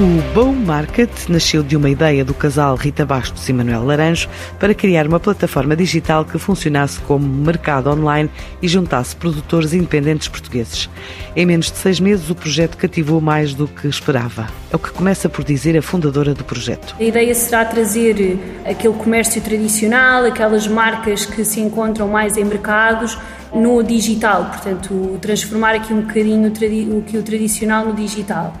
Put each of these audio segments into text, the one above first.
O Bow Market nasceu de uma ideia do casal Rita Bastos e Manuel Laranjo para criar uma plataforma digital que funcionasse como mercado online e juntasse produtores independentes portugueses. Em menos de seis meses, o projeto cativou mais do que esperava. É o que começa por dizer a fundadora do projeto. A ideia será trazer aquele comércio tradicional, aquelas marcas que se encontram mais em mercados, no digital, portanto, transformar aqui um bocadinho o que o tradicional no digital.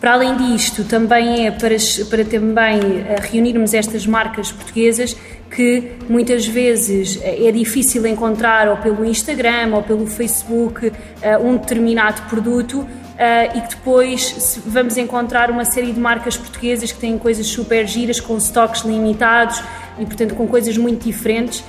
Para além disto, também é para, para também eh, reunirmos estas marcas portuguesas que muitas vezes eh, é difícil encontrar ou pelo Instagram ou pelo Facebook eh, um determinado produto e que depois vamos encontrar uma série de marcas portuguesas que têm coisas super giras, com estoques limitados e, portanto, com coisas muito diferentes.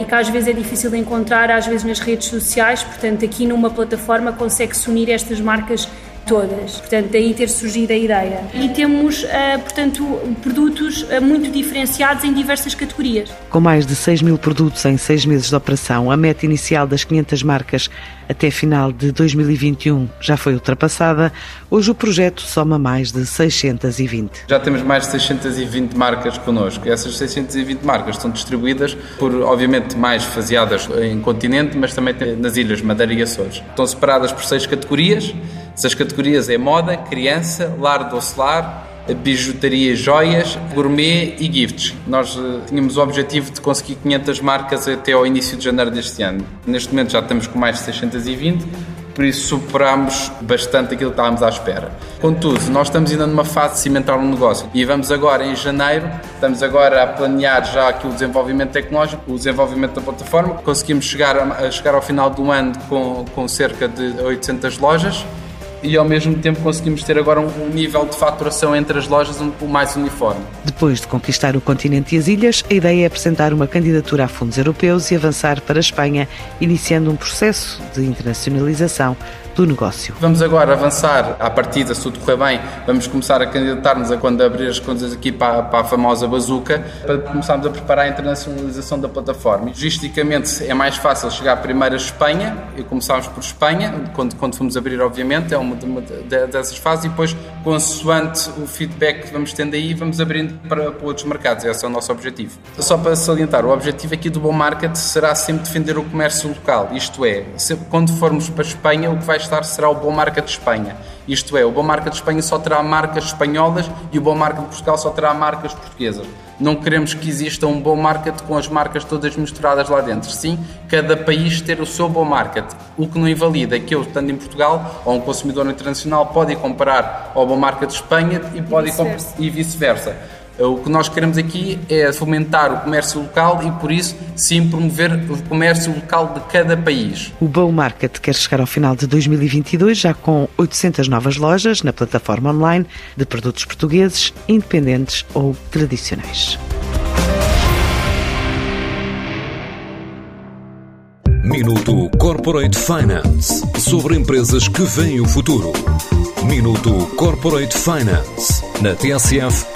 e que às vezes é difícil de encontrar, às vezes nas redes sociais, portanto, aqui numa plataforma consegue-se unir estas marcas todas. Portanto, daí ter surgido a ideia. E temos, uh, portanto, produtos uh, muito diferenciados em diversas categorias. Com mais de 6 mil produtos em 6 meses de operação, a meta inicial das 500 marcas até final de 2021 já foi ultrapassada. Hoje o projeto soma mais de 620. Já temos mais de 620 marcas connosco. Essas 620 marcas estão distribuídas por, obviamente, mais faseadas em continente, mas também nas ilhas Madeira e Açores. Estão separadas por seis categorias essas categorias é moda, criança, lar docelar, bijutaria joias, gourmet e gifts. Nós uh, tínhamos o objetivo de conseguir 500 marcas até ao início de janeiro deste ano. Neste momento já estamos com mais de 620, por isso superámos bastante aquilo que estávamos à espera. Contudo, nós estamos ainda numa fase de cimentar um negócio e vamos agora em janeiro, estamos agora a planear já aqui o desenvolvimento tecnológico, o desenvolvimento da plataforma. Conseguimos chegar, a chegar ao final do ano com, com cerca de 800 lojas e ao mesmo tempo conseguimos ter agora um, nível de faturação entre as lojas um pouco mais uniforme. Depois de conquistar o continente e as ilhas, a ideia é apresentar uma candidatura a fundos europeus e avançar para a Espanha, iniciando um processo de internacionalização do negócio. Vamos agora avançar à partida, se tudo correr bem, vamos começar a candidatar-nos a quando abrir as contas aqui para, para, a famosa bazuca, para começarmos a preparar a internacionalização da plataforma. Logisticamente é mais fácil chegar primeiro a Espanha, e começámos por Espanha, quando, quando fomos abrir, obviamente, é uma, uma dessas fases, e depois, consoante o feedback que vamos tendo aí, vamos abrindo para, para outros mercados. Esse é o nosso objetivo. Só para salientar, o objetivo aqui do Bom Market será sempre defender o comércio local, isto é, quando formos para Espanha, o que vai será o Bom Marca de Espanha. Isto é, o Bom Marca de Espanha só terá marcas espanholas e o Bom Marca de Portugal só terá marcas portuguesas. Não queremos que exista um bom market com as marcas todas misturadas lá dentro. Sim, cada país ter o seu bom market. O que não invalida é que eu, estando em Portugal, ou um consumidor internacional, pode ir comprar ao bom market de Espanha e, pode e vice-versa. O que nós queremos aqui é fomentar o comércio local e, por isso, sim promover o comércio local de cada país. O Bow Market quer chegar ao final de 2022 já com 800 novas lojas na plataforma online de produtos portugueses, independentes ou tradicionais. Minuto Corporate Finance sobre empresas que veem o futuro. Minuto Corporate Finance na TSF